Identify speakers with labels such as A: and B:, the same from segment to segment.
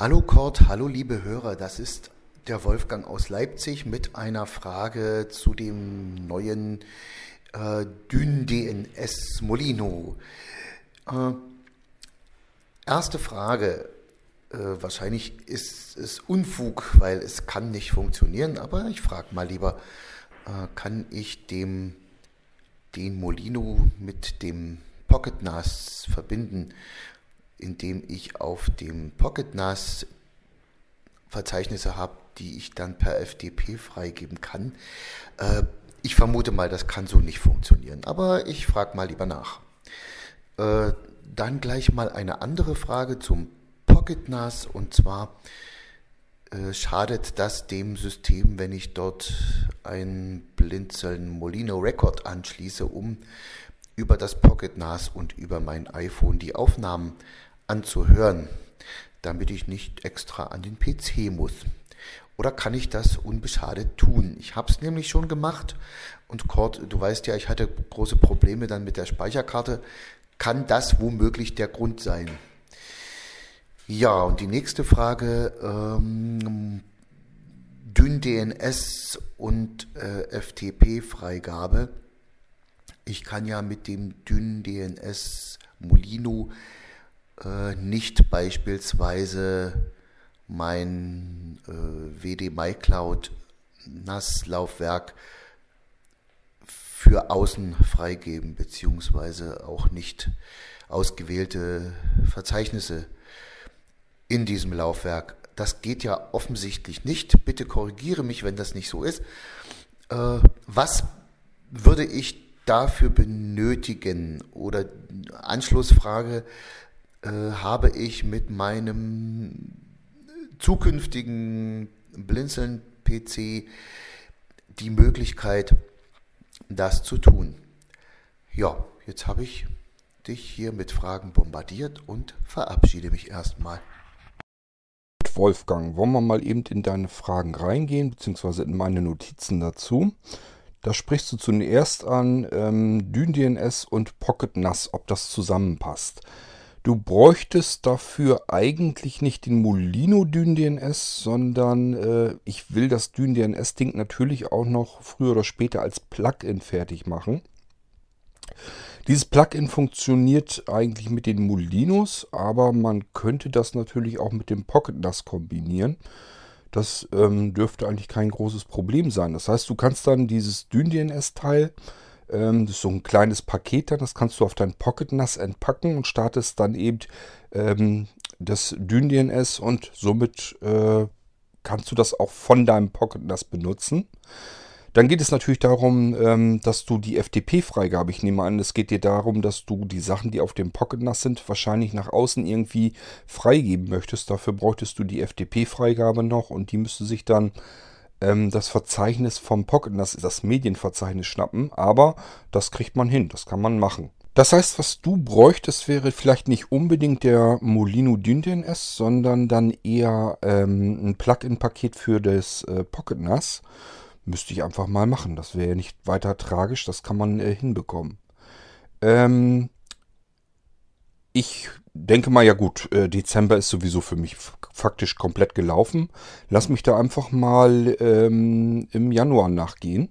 A: Hallo Kurt, hallo liebe Hörer, das ist der Wolfgang aus Leipzig mit einer Frage zu dem neuen äh, Dyn DNS Molino. Äh, erste Frage, äh, wahrscheinlich ist es Unfug, weil es kann nicht funktionieren, aber ich frage mal lieber, äh, kann ich dem den Molino mit dem Pocket NAS verbinden, indem ich auf dem Pocket NAS Verzeichnisse habe, die ich dann per FTP freigeben kann. Äh, ich vermute mal, das kann so nicht funktionieren, aber ich frage mal lieber nach. Äh, dann gleich mal eine andere Frage zum Pocket NAS und zwar äh, schadet das dem System, wenn ich dort ein Blinzeln Molino Record anschließe, um über das Pocket NAS und über mein iPhone die Aufnahmen anzuhören, damit ich nicht extra an den PC muss. Oder kann ich das unbeschadet tun? Ich habe es nämlich schon gemacht und Kurt, du weißt ja, ich hatte große Probleme dann mit der Speicherkarte. Kann das womöglich der Grund sein? Ja, und die nächste Frage, ähm, DNS und äh, FTP-Freigabe. Ich kann ja mit dem DNS Molino äh, nicht beispielsweise mein äh, WD MyCloud NAS-Laufwerk für außen freigeben, beziehungsweise auch nicht ausgewählte Verzeichnisse in diesem Laufwerk. Das geht ja offensichtlich nicht. Bitte korrigiere mich, wenn das nicht so ist. Äh, was würde ich dafür benötigen? Oder Anschlussfrage, habe ich mit meinem zukünftigen Blinzeln-PC die Möglichkeit, das zu tun? Ja, jetzt habe ich dich hier mit Fragen bombardiert und verabschiede mich erstmal.
B: Wolfgang, wollen wir mal eben in deine Fragen reingehen, beziehungsweise in meine Notizen dazu. Da sprichst du zuerst an ähm, DynDNS und Pocket NAS, ob das zusammenpasst. Du bräuchtest dafür eigentlich nicht den Molino DynDNS, sondern äh, ich will das DynDNS-Ding natürlich auch noch früher oder später als Plugin fertig machen. Dieses Plugin funktioniert eigentlich mit den Molinos, aber man könnte das natürlich auch mit dem Pocket NAS kombinieren. Das ähm, dürfte eigentlich kein großes Problem sein. Das heißt, du kannst dann dieses DynDNS-Teil, ähm, das ist so ein kleines Paket dann, das kannst du auf dein Pocket NAS entpacken und startest dann eben ähm, das DynDNS und somit äh, kannst du das auch von deinem Pocket NAS benutzen. Dann geht es natürlich darum, ähm, dass du die FTP-Freigabe, ich nehme an, es geht dir darum, dass du die Sachen, die auf dem Pocket NAS sind, wahrscheinlich nach außen irgendwie freigeben möchtest. Dafür bräuchtest du die FTP-Freigabe noch und die müsste sich dann ähm, das Verzeichnis vom Pocket NAS, das Medienverzeichnis schnappen. Aber das kriegt man hin, das kann man machen. Das heißt, was du bräuchtest, wäre vielleicht nicht unbedingt der Molino DynDNS, sondern dann eher ähm, ein Plugin-Paket für das äh, Pocket NAS. Müsste ich einfach mal machen. Das wäre ja nicht weiter tragisch. Das kann man äh, hinbekommen. Ähm, ich denke mal, ja gut, äh, Dezember ist sowieso für mich faktisch komplett gelaufen. Lass mich da einfach mal ähm, im Januar nachgehen.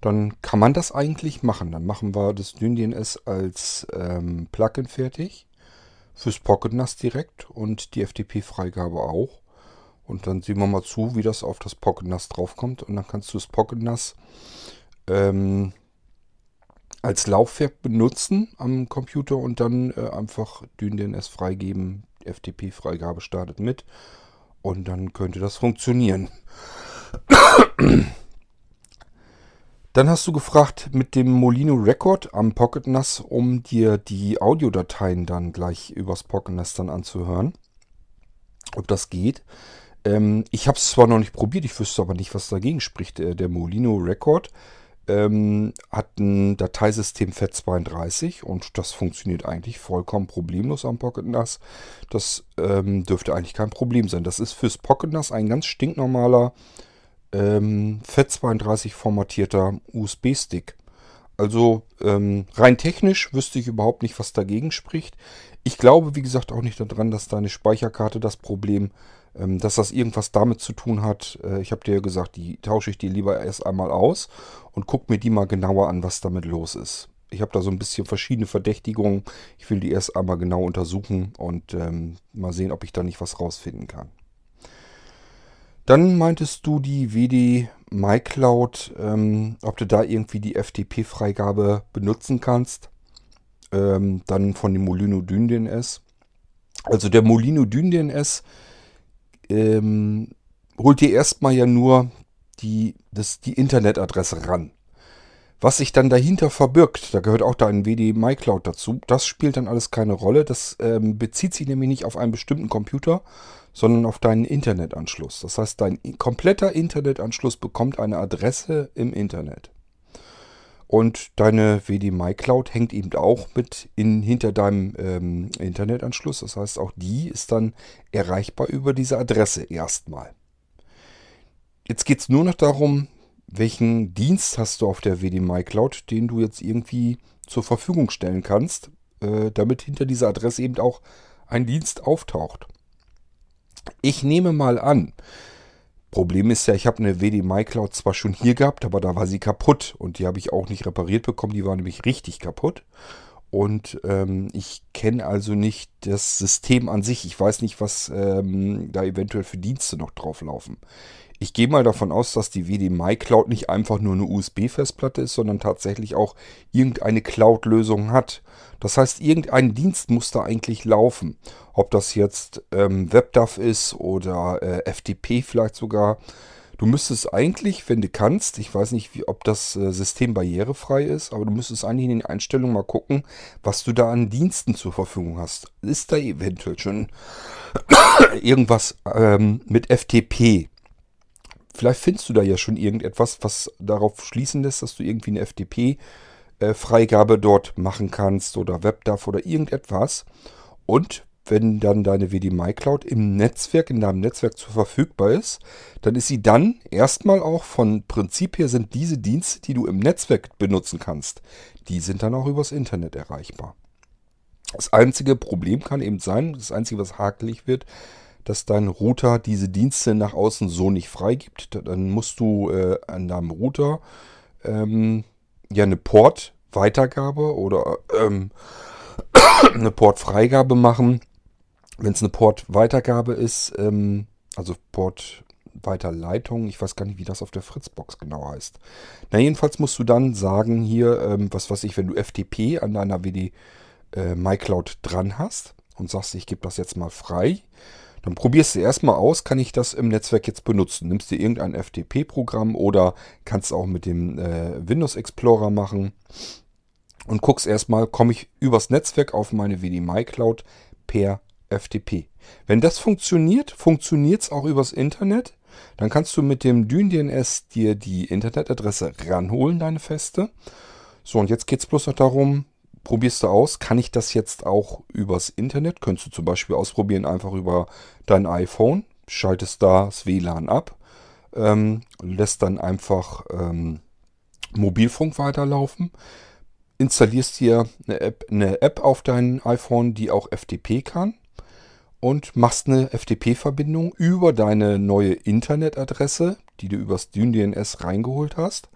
B: Dann kann man das eigentlich machen. Dann machen wir das DynDNS als ähm, Plugin fertig. Fürs Pocket NAS direkt und die FTP-Freigabe auch. Und dann sehen wir mal zu, wie das auf das Pocket NAS draufkommt. Und dann kannst du das Pocket NAS ähm, als Laufwerk benutzen am Computer und dann äh, einfach DynDNS freigeben. FTP-Freigabe startet mit. Und dann könnte das funktionieren. Dann hast du gefragt mit dem Molino Record am Pocket NAS, um dir die Audiodateien dann gleich übers Pocket NAS dann anzuhören. Ob das geht. Ähm, ich habe es zwar noch nicht probiert, ich wüsste aber nicht, was dagegen spricht. Der, der Molino Record ähm, hat ein Dateisystem FAT32 und das funktioniert eigentlich vollkommen problemlos am Pocket NAS. Das ähm, dürfte eigentlich kein Problem sein. Das ist fürs Pocket NAS ein ganz stinknormaler ähm, FAT32 formatierter USB-Stick. Also ähm, rein technisch wüsste ich überhaupt nicht, was dagegen spricht. Ich glaube, wie gesagt, auch nicht daran, dass deine Speicherkarte das Problem, ähm, dass das irgendwas damit zu tun hat. Äh, ich habe dir ja gesagt, die tausche ich dir lieber erst einmal aus und guck mir die mal genauer an, was damit los ist. Ich habe da so ein bisschen verschiedene Verdächtigungen. Ich will die erst einmal genau untersuchen und ähm, mal sehen, ob ich da nicht was rausfinden kann. Dann meintest du die WD MyCloud, ähm, ob du da irgendwie die FTP-Freigabe benutzen kannst. Ähm, dann von dem Molino Dyn DNS. Also der Molino Dyn DNS ähm, holt dir erstmal ja nur die, das, die Internetadresse ran. Was sich dann dahinter verbirgt, da gehört auch dein WD MyCloud dazu, das spielt dann alles keine Rolle. Das ähm, bezieht sich nämlich nicht auf einen bestimmten Computer, sondern auf deinen Internetanschluss. Das heißt, dein kompletter Internetanschluss bekommt eine Adresse im Internet. Und deine WD MyCloud hängt eben auch mit in, hinter deinem ähm, Internetanschluss. Das heißt, auch die ist dann erreichbar über diese Adresse erstmal. Jetzt geht es nur noch darum, welchen Dienst hast du auf der WD MyCloud, den du jetzt irgendwie zur Verfügung stellen kannst, äh, damit hinter dieser Adresse eben auch ein Dienst auftaucht. Ich nehme mal an, Problem ist ja, ich habe eine WD MyCloud zwar schon hier gehabt, aber da war sie kaputt und die habe ich auch nicht repariert bekommen. Die war nämlich richtig kaputt. Und ähm, ich kenne also nicht das System an sich. Ich weiß nicht, was ähm, da eventuell für Dienste noch drauf laufen. Ich gehe mal davon aus, dass die WD MyCloud nicht einfach nur eine USB-Festplatte ist, sondern tatsächlich auch irgendeine Cloud-Lösung hat. Das heißt, irgendein Dienst muss da eigentlich laufen. Ob das jetzt ähm, WebDAV ist oder äh, FTP vielleicht sogar. Du müsstest eigentlich, wenn du kannst, ich weiß nicht, wie, ob das äh, System barrierefrei ist, aber du müsstest eigentlich in den Einstellungen mal gucken, was du da an Diensten zur Verfügung hast. Ist da eventuell schon irgendwas ähm, mit FTP? Vielleicht findest du da ja schon irgendetwas, was darauf schließen lässt, dass du irgendwie eine FTP-Freigabe dort machen kannst oder WebDAV oder irgendetwas. Und wenn dann deine WD MyCloud im Netzwerk, in deinem Netzwerk zur verfügbar ist, dann ist sie dann erstmal auch von Prinzip her sind diese Dienste, die du im Netzwerk benutzen kannst, die sind dann auch übers Internet erreichbar. Das einzige Problem kann eben sein, das einzige, was hakelig wird, dass dein Router diese Dienste nach außen so nicht freigibt. Dann musst du äh, an deinem Router ähm, ja eine Port-Weitergabe oder ähm, eine Port-Freigabe machen. Wenn es eine Port-Weitergabe ist, ähm, also Port-Weiterleitung, ich weiß gar nicht, wie das auf der Fritzbox genau heißt. Na, jedenfalls musst du dann sagen hier, ähm, was weiß ich, wenn du FTP an deiner WD äh, MyCloud dran hast und sagst, ich gebe das jetzt mal frei, dann probierst du erstmal aus, kann ich das im Netzwerk jetzt benutzen. Nimmst dir irgendein FTP-Programm oder kannst auch mit dem äh, Windows Explorer machen und guckst erstmal, komme ich übers Netzwerk auf meine WD Cloud per FTP. Wenn das funktioniert, funktioniert es auch übers Internet. Dann kannst du mit dem DynDNS dir die Internetadresse ranholen, deine feste. So, und jetzt geht es bloß noch darum, probierst du aus, kann ich das jetzt auch übers Internet? Könntest du zum Beispiel ausprobieren, einfach über dein iPhone, schaltest da das WLAN ab, ähm, lässt dann einfach ähm, Mobilfunk weiterlaufen, installierst dir eine App, eine App auf dein iPhone, die auch FTP kann und machst eine FTP-Verbindung über deine neue Internetadresse, die du übers DynDNS reingeholt hast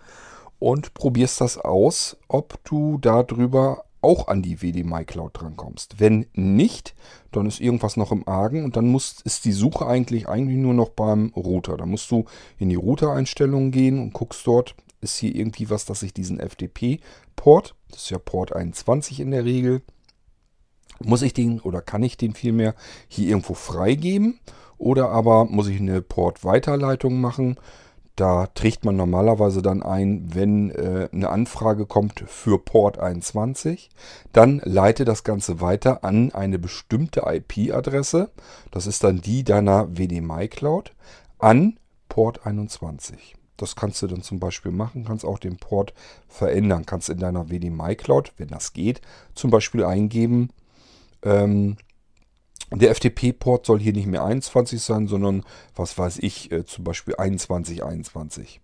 B: und probierst das aus, ob du darüber auch an die WD MyCloud drankommst. Wenn nicht, dann ist irgendwas noch im Argen und dann muss, ist die Suche eigentlich, eigentlich nur noch beim Router. Da musst du in die Router-Einstellungen gehen und guckst dort, ist hier irgendwie was, dass ich diesen FTP-Port, das ist ja Port 21 in der Regel, muss ich den oder kann ich den vielmehr hier irgendwo freigeben oder aber muss ich eine Port-Weiterleitung machen da trägt man normalerweise dann ein, wenn äh, eine Anfrage kommt für Port 21. Dann leite das Ganze weiter an eine bestimmte IP-Adresse. Das ist dann die deiner WDMI Cloud an Port 21. Das kannst du dann zum Beispiel machen, kannst auch den Port verändern. Kannst in deiner WDMI Cloud, wenn das geht, zum Beispiel eingeben, ähm, der FTP-Port soll hier nicht mehr 21 sein, sondern, was weiß ich, äh, zum Beispiel 2121.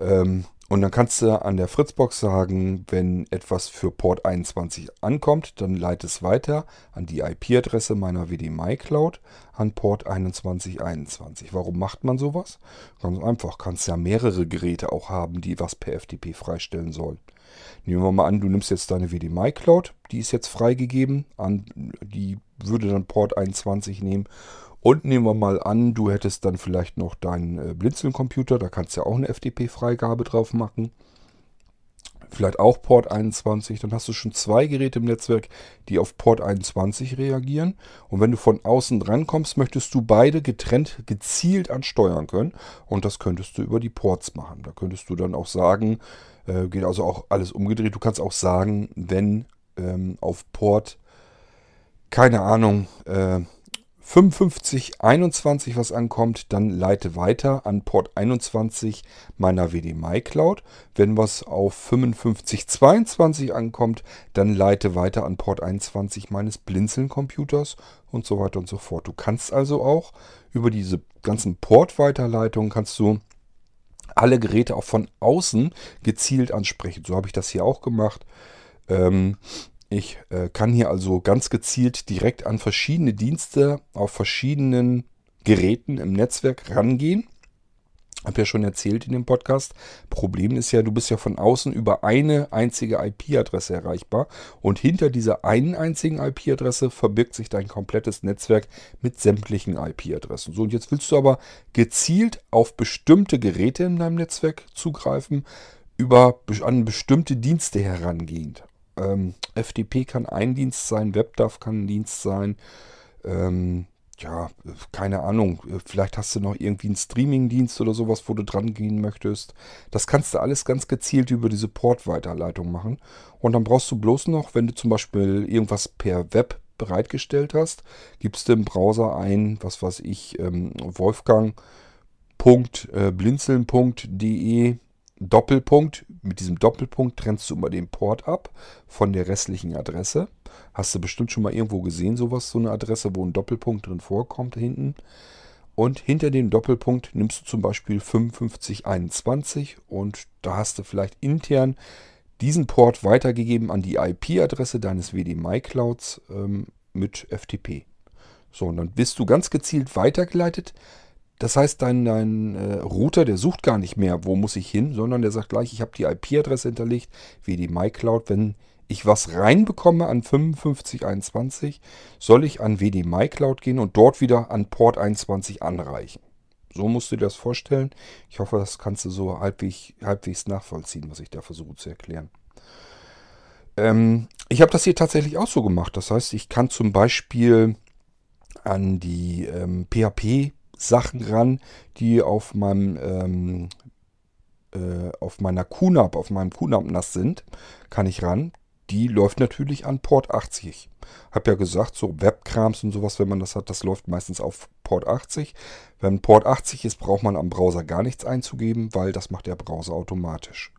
B: Ähm, und dann kannst du an der Fritzbox sagen, wenn etwas für Port 21 ankommt, dann leite es weiter an die IP-Adresse meiner WDMI Cloud an Port 2121. Warum macht man sowas? Ganz einfach, kannst ja mehrere Geräte auch haben, die was per FTP freistellen sollen. Nehmen wir mal an, du nimmst jetzt deine WDMI Cloud, die ist jetzt freigegeben, an, die würde dann Port 21 nehmen und nehmen wir mal an, du hättest dann vielleicht noch deinen äh, Blinzeln-Computer, da kannst du ja auch eine FTP-Freigabe drauf machen. Vielleicht auch Port 21, dann hast du schon zwei Geräte im Netzwerk, die auf Port 21 reagieren. Und wenn du von außen dran kommst, möchtest du beide getrennt gezielt ansteuern können. Und das könntest du über die Ports machen. Da könntest du dann auch sagen, äh, geht also auch alles umgedreht. Du kannst auch sagen, wenn ähm, auf Port, keine Ahnung, äh, 5521 was ankommt, dann leite weiter an Port 21 meiner WDMI Cloud. Wenn was auf 5522 ankommt, dann leite weiter an Port 21 meines Blinzeln Computers und so weiter und so fort. Du kannst also auch über diese ganzen Port-Weiterleitungen kannst du alle Geräte auch von außen gezielt ansprechen. So habe ich das hier auch gemacht. Ähm, ich äh, kann hier also ganz gezielt direkt an verschiedene Dienste auf verschiedenen Geräten im Netzwerk rangehen. Hab ja schon erzählt in dem Podcast. Problem ist ja, du bist ja von außen über eine einzige IP-Adresse erreichbar und hinter dieser einen einzigen IP-Adresse verbirgt sich dein komplettes Netzwerk mit sämtlichen IP-Adressen. So, und jetzt willst du aber gezielt auf bestimmte Geräte in deinem Netzwerk zugreifen, über an bestimmte Dienste herangehend. Ähm, FTP kann ein Dienst sein, WebDAV kann ein Dienst sein. Ähm, ja, keine Ahnung, vielleicht hast du noch irgendwie einen Streaming-Dienst oder sowas, wo du dran gehen möchtest. Das kannst du alles ganz gezielt über diese Port-Weiterleitung machen. Und dann brauchst du bloß noch, wenn du zum Beispiel irgendwas per Web bereitgestellt hast, gibst du im Browser ein, was weiß ich, ähm, wolfgang.blinzeln.de Doppelpunkt. Mit diesem Doppelpunkt trennst du immer den Port ab von der restlichen Adresse. Hast du bestimmt schon mal irgendwo gesehen, sowas, so eine Adresse, wo ein Doppelpunkt drin vorkommt hinten. Und hinter dem Doppelpunkt nimmst du zum Beispiel 5521 und da hast du vielleicht intern diesen Port weitergegeben an die IP-Adresse deines WDMI Clouds ähm, mit FTP. So, und dann bist du ganz gezielt weitergeleitet das heißt, dein, dein äh, Router, der sucht gar nicht mehr, wo muss ich hin, sondern der sagt gleich, ich habe die IP-Adresse hinterlegt, wie die MyCloud. Wenn ich was reinbekomme an 5521, soll ich an WD MyCloud gehen und dort wieder an Port 21 anreichen. So musst du dir das vorstellen. Ich hoffe, das kannst du so halbwegs, halbwegs nachvollziehen, was ich da versuche zu erklären. Ähm, ich habe das hier tatsächlich auch so gemacht. Das heißt, ich kann zum Beispiel an die ähm, PHP Sachen ran, die auf meinem ähm, äh, auf meiner QNAP, auf meinem QNAP-NAS sind, kann ich ran. Die läuft natürlich an Port 80. Hab ja gesagt, so Webkrams und sowas, wenn man das hat, das läuft meistens auf Port 80. Wenn Port 80 ist, braucht man am Browser gar nichts einzugeben, weil das macht der Browser automatisch.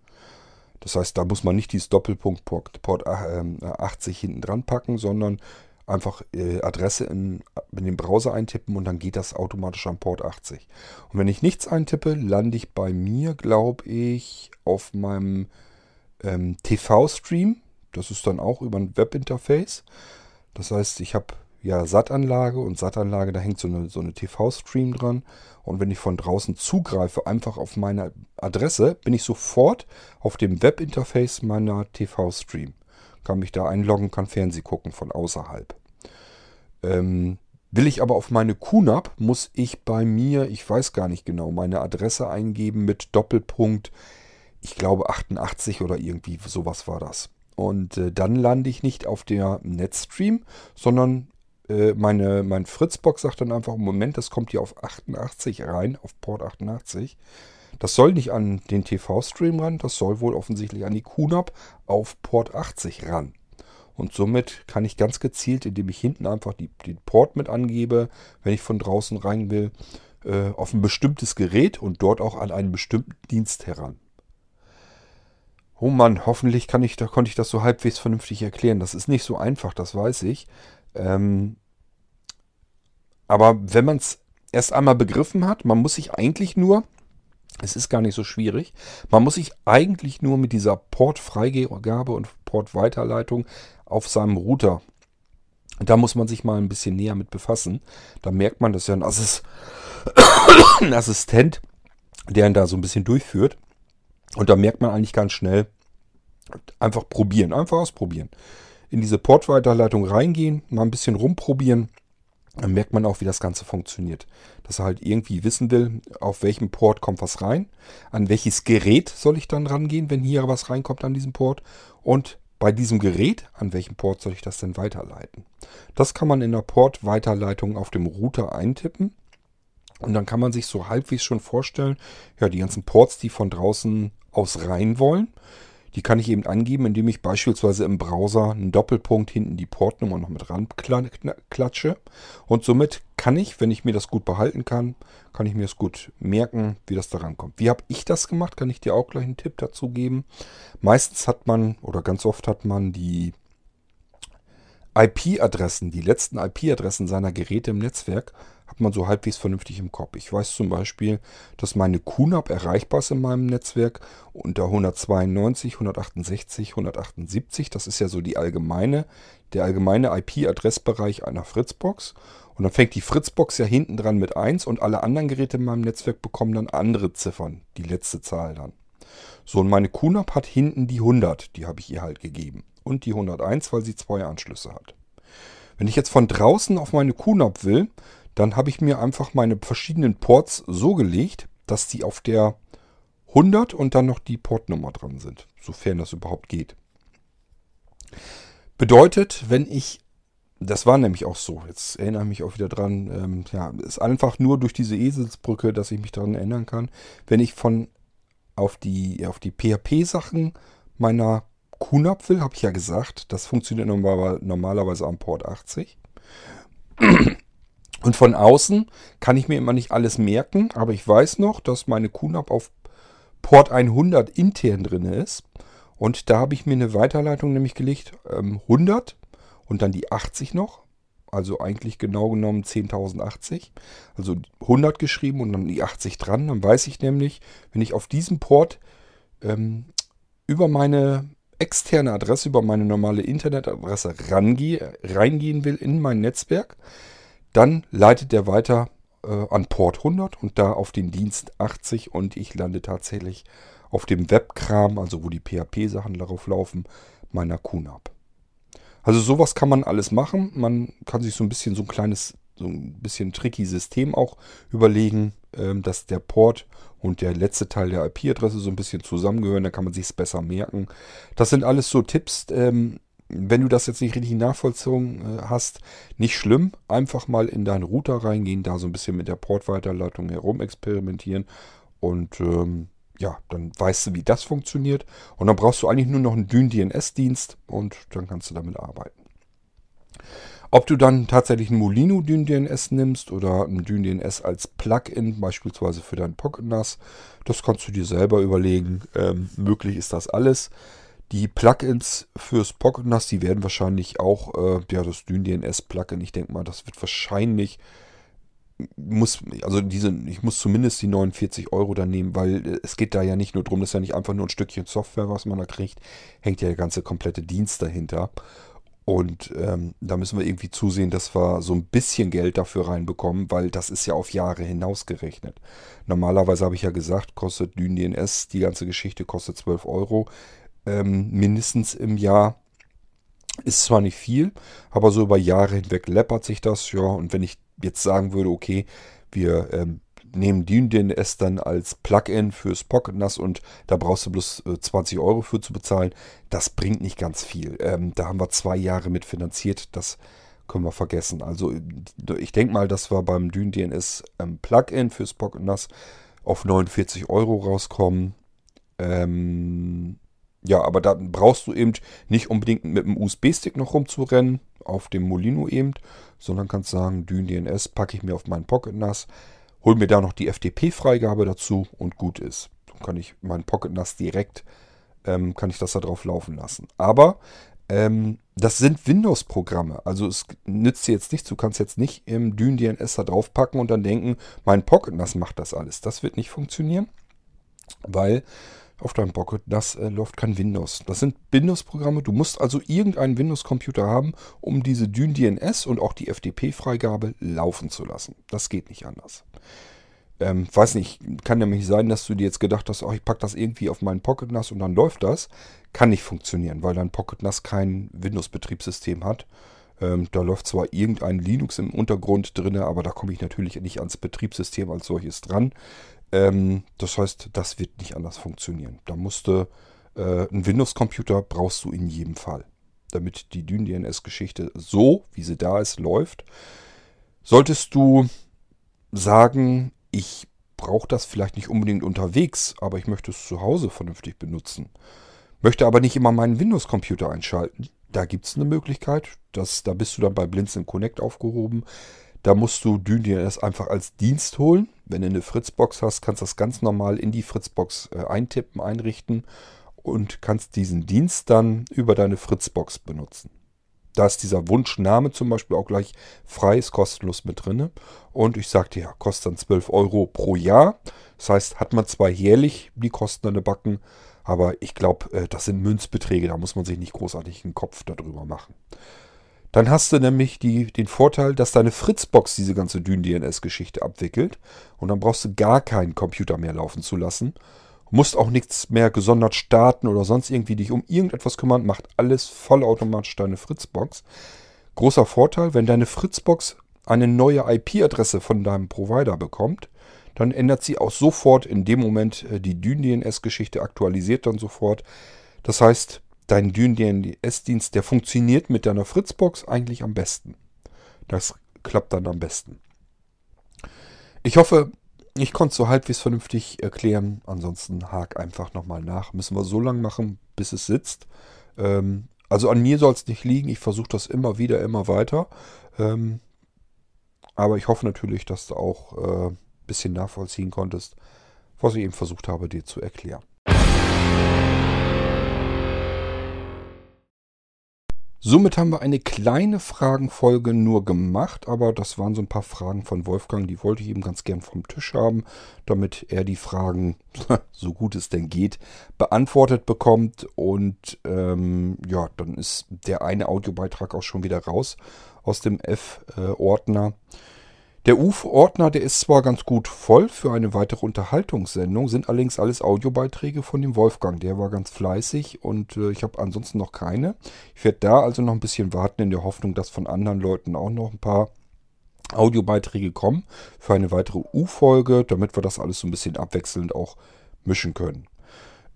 B: Das heißt, da muss man nicht dieses Doppelpunkt Port, Port äh, 80 hinten dran packen, sondern einfach äh, Adresse in, in den Browser eintippen und dann geht das automatisch am Port 80. Und wenn ich nichts eintippe, lande ich bei mir, glaube ich, auf meinem ähm, TV-Stream. Das ist dann auch über ein Webinterface. Das heißt, ich habe ja SAT-Anlage und SAT-Anlage, da hängt so eine, so eine TV-Stream dran. Und wenn ich von draußen zugreife, einfach auf meine Adresse, bin ich sofort auf dem Webinterface meiner TV-Stream. Kann mich da einloggen, kann Fernseh gucken von außerhalb. Ähm, will ich aber auf meine QNAP, muss ich bei mir, ich weiß gar nicht genau, meine Adresse eingeben mit Doppelpunkt, ich glaube 88 oder irgendwie sowas war das. Und äh, dann lande ich nicht auf der Netstream, sondern äh, meine, mein Fritzbox sagt dann einfach, Moment, das kommt hier auf 88 rein, auf Port 88. Das soll nicht an den TV-Stream ran, das soll wohl offensichtlich an die QNAP auf Port 80 ran. Und somit kann ich ganz gezielt, indem ich hinten einfach die, den Port mit angebe, wenn ich von draußen rein will, äh, auf ein bestimmtes Gerät und dort auch an einen bestimmten Dienst heran. Oh Mann, hoffentlich kann ich, da konnte ich das so halbwegs vernünftig erklären. Das ist nicht so einfach, das weiß ich. Ähm, aber wenn man es erst einmal begriffen hat, man muss sich eigentlich nur Es ist gar nicht so schwierig. Man muss sich eigentlich nur mit dieser Portfreigabe und Portweiterleitung auf seinem Router, da muss man sich mal ein bisschen näher mit befassen. Da merkt man, dass ja ein, Assist ein Assistent, der ihn da so ein bisschen durchführt. Und da merkt man eigentlich ganz schnell, einfach probieren, einfach ausprobieren. In diese Portweiterleitung reingehen, mal ein bisschen rumprobieren dann merkt man auch, wie das Ganze funktioniert. Dass er halt irgendwie wissen will, auf welchem Port kommt was rein, an welches Gerät soll ich dann rangehen, wenn hier was reinkommt an diesem Port und bei diesem Gerät, an welchem Port soll ich das denn weiterleiten. Das kann man in der Portweiterleitung auf dem Router eintippen und dann kann man sich so halbwegs schon vorstellen, ja, die ganzen Ports, die von draußen aus rein wollen, die kann ich eben angeben, indem ich beispielsweise im Browser einen Doppelpunkt hinten die Portnummer noch mit ran klatsche. Und somit kann ich, wenn ich mir das gut behalten kann, kann ich mir das gut merken, wie das da rankommt. Wie habe ich das gemacht? Kann ich dir auch gleich einen Tipp dazu geben. Meistens hat man oder ganz oft hat man die IP-Adressen, die letzten IP-Adressen seiner Geräte im Netzwerk hat man so halbwegs vernünftig im Kopf. Ich weiß zum Beispiel, dass meine QNAP erreichbar ist in meinem Netzwerk unter 192, 168, 178. Das ist ja so die allgemeine, der allgemeine IP-Adressbereich einer Fritzbox. Und dann fängt die Fritzbox ja hinten dran mit 1 und alle anderen Geräte in meinem Netzwerk bekommen dann andere Ziffern, die letzte Zahl dann. So, und meine QNAP hat hinten die 100, die habe ich ihr halt gegeben. Und die 101, weil sie zwei Anschlüsse hat. Wenn ich jetzt von draußen auf meine QNAP will, dann habe ich mir einfach meine verschiedenen Ports so gelegt, dass die auf der 100 und dann noch die Portnummer dran sind, sofern das überhaupt geht. Bedeutet, wenn ich, das war nämlich auch so, jetzt erinnere ich mich auch wieder dran, ähm, ja, ist einfach nur durch diese Eselsbrücke, dass ich mich daran erinnern kann, wenn ich von auf die, auf die PHP-Sachen meiner QNAP will, habe ich ja gesagt, das funktioniert normalerweise am Port 80. Und von außen kann ich mir immer nicht alles merken, aber ich weiß noch, dass meine QNAP auf Port 100 intern drin ist. Und da habe ich mir eine Weiterleitung nämlich gelegt, ähm, 100 und dann die 80 noch. Also eigentlich genau genommen 10.080. Also 100 geschrieben und dann die 80 dran. Dann weiß ich nämlich, wenn ich auf diesem Port ähm, über meine externe Adresse, über meine normale Internetadresse rangehe, reingehen will in mein Netzwerk, dann leitet er weiter äh, an Port 100 und da auf den Dienst 80 und ich lande tatsächlich auf dem Webkram, also wo die PHP-Sachen darauf laufen, meiner QNAP. Also sowas kann man alles machen. Man kann sich so ein bisschen so ein kleines, so ein bisschen tricky System auch überlegen, ähm, dass der Port und der letzte Teil der IP-Adresse so ein bisschen zusammengehören. Da kann man sich es besser merken. Das sind alles so Tipps, ähm, wenn du das jetzt nicht richtig nachvollzogen äh, hast, nicht schlimm. Einfach mal in deinen Router reingehen, da so ein bisschen mit der Portweiterleitung herum experimentieren und ähm, ja, dann weißt du, wie das funktioniert. Und dann brauchst du eigentlich nur noch einen Dyn-DNS-Dienst und dann kannst du damit arbeiten. Ob du dann tatsächlich einen Molino Dyn-DNS nimmst oder einen Dyn-DNS als Plugin, beispielsweise für dein Pocket NAS, das kannst du dir selber überlegen. Ähm, möglich ist das alles. Die Plugins fürs Pocket NAS, die werden wahrscheinlich auch, äh, ja, das DynDNS Plugin, ich denke mal, das wird wahrscheinlich, muss, also diese, ich muss zumindest die 49 Euro da nehmen, weil äh, es geht da ja nicht nur drum, das ist ja nicht einfach nur ein Stückchen Software, was man da kriegt, hängt ja der ganze komplette Dienst dahinter. Und ähm, da müssen wir irgendwie zusehen, dass wir so ein bisschen Geld dafür reinbekommen, weil das ist ja auf Jahre hinausgerechnet. Normalerweise habe ich ja gesagt, kostet DynDNS, die ganze Geschichte kostet 12 Euro ähm, mindestens im Jahr. Ist zwar nicht viel, aber so über Jahre hinweg läppert sich das. Ja, und wenn ich jetzt sagen würde, okay, wir ähm, nehmen DNS dann als Plugin fürs Pocket NAS und da brauchst du bloß äh, 20 Euro für zu bezahlen, das bringt nicht ganz viel. Ähm, da haben wir zwei Jahre mit finanziert, das können wir vergessen. Also ich denke mal, dass wir beim DNS ähm, Plugin fürs Pocket NAS auf 49 Euro rauskommen. Ähm, ja, aber da brauchst du eben nicht unbedingt mit dem USB-Stick noch rumzurennen, auf dem Molino eben, sondern kannst sagen, Dyn DNS packe ich mir auf meinen Pocket NAS, hol mir da noch die FTP-Freigabe dazu und gut ist. Dann kann ich meinen Pocket NAS direkt, ähm, kann ich das da drauf laufen lassen. Aber ähm, das sind Windows-Programme. Also es nützt dir jetzt nichts. Du kannst jetzt nicht im Dyn DNS da drauf packen und dann denken, mein Pocket NAS macht das alles. Das wird nicht funktionieren. weil auf deinem Pocket NAS äh, läuft kein Windows. Das sind Windows-Programme. Du musst also irgendeinen Windows-Computer haben, um diese DynDNS und auch die FTP-Freigabe laufen zu lassen. Das geht nicht anders. Ähm, weiß nicht, kann nämlich sein, dass du dir jetzt gedacht hast, oh, ich packe das irgendwie auf meinen Pocket NAS und dann läuft das. Kann nicht funktionieren, weil dein Pocket NAS kein Windows-Betriebssystem hat. Ähm, da läuft zwar irgendein Linux im Untergrund drin, aber da komme ich natürlich nicht ans Betriebssystem als solches dran. Ähm, das heißt, das wird nicht anders funktionieren. Da musste äh, ein Windows-Computer brauchst du in jedem Fall, damit die DynDNS-Geschichte so, wie sie da ist, läuft. Solltest du sagen, ich brauche das vielleicht nicht unbedingt unterwegs, aber ich möchte es zu Hause vernünftig benutzen, möchte aber nicht immer meinen Windows-Computer einschalten, da gibt es eine Möglichkeit. Das, da bist du dann bei Blinzeln Connect aufgehoben. Da musst du DynDNS einfach als Dienst holen. Wenn du eine Fritzbox hast, kannst du das ganz normal in die Fritzbox äh, eintippen, einrichten und kannst diesen Dienst dann über deine Fritzbox benutzen. Da ist dieser Wunschname zum Beispiel auch gleich frei, ist kostenlos mit drin. Und ich sagte ja, kostet dann 12 Euro pro Jahr. Das heißt, hat man zwar jährlich die Kosten an der Backen, aber ich glaube, äh, das sind Münzbeträge, da muss man sich nicht großartig einen Kopf darüber machen. Dann hast du nämlich die, den Vorteil, dass deine Fritzbox diese ganze Dyn-DNS-Geschichte abwickelt. Und dann brauchst du gar keinen Computer mehr laufen zu lassen. Musst auch nichts mehr gesondert starten oder sonst irgendwie dich um irgendetwas kümmern. Macht alles vollautomatisch deine Fritzbox. Großer Vorteil, wenn deine Fritzbox eine neue IP-Adresse von deinem Provider bekommt, dann ändert sie auch sofort in dem Moment äh, die Dyn-DNS-Geschichte, aktualisiert dann sofort. Das heißt, dein Dyn-DNS-Dienst, der funktioniert mit deiner Fritzbox eigentlich am besten. Das klappt dann am besten. Ich hoffe, ich konnte so halbwegs vernünftig erklären. Ansonsten hak einfach nochmal nach. Müssen wir so lange machen, bis es sitzt. Ähm, also an mir soll es nicht liegen. Ich versuche das immer wieder, immer weiter. Ähm, aber ich hoffe natürlich, dass du auch äh, bisschen nachvollziehen konntest, was ich eben versucht habe, dir zu erklären. Somit haben wir eine kleine Fragenfolge nur gemacht, aber das waren so ein paar Fragen von Wolfgang, die wollte ich eben ganz gern vom Tisch haben, damit er die Fragen, so gut es denn geht, beantwortet bekommt. Und ähm, ja, dann ist der eine Audiobeitrag auch schon wieder raus aus dem F-Ordner. Äh, der UF-Ordner, der ist zwar ganz gut voll für eine weitere Unterhaltungssendung, sind allerdings alles Audiobeiträge von dem Wolfgang. Der war ganz fleißig und äh, ich habe ansonsten noch keine. Ich werde da also noch ein bisschen warten in der Hoffnung, dass von anderen Leuten auch noch ein paar Audiobeiträge kommen für eine weitere U-Folge, damit wir das alles so ein bisschen abwechselnd auch mischen können.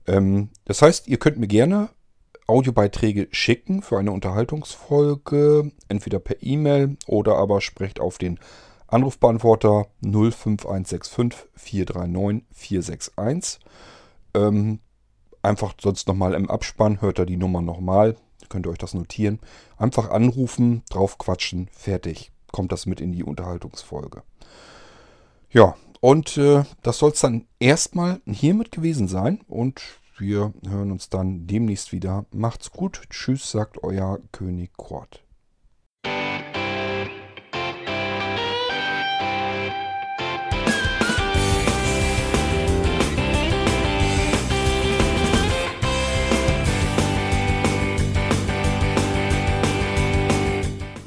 B: Ähm, das heißt, ihr könnt mir gerne Audiobeiträge schicken für eine Unterhaltungsfolge, entweder per E-Mail oder aber sprecht auf den Anrufbeantworter 05165 439 461. Ähm, einfach sonst nochmal im Abspann, hört ihr die Nummer nochmal, könnt ihr euch das notieren. Einfach anrufen, drauf quatschen, fertig. Kommt das mit in die Unterhaltungsfolge. Ja, und äh, das soll es dann erstmal hiermit gewesen sein. Und wir hören uns dann demnächst wieder. Macht's gut. Tschüss, sagt euer König Kurt.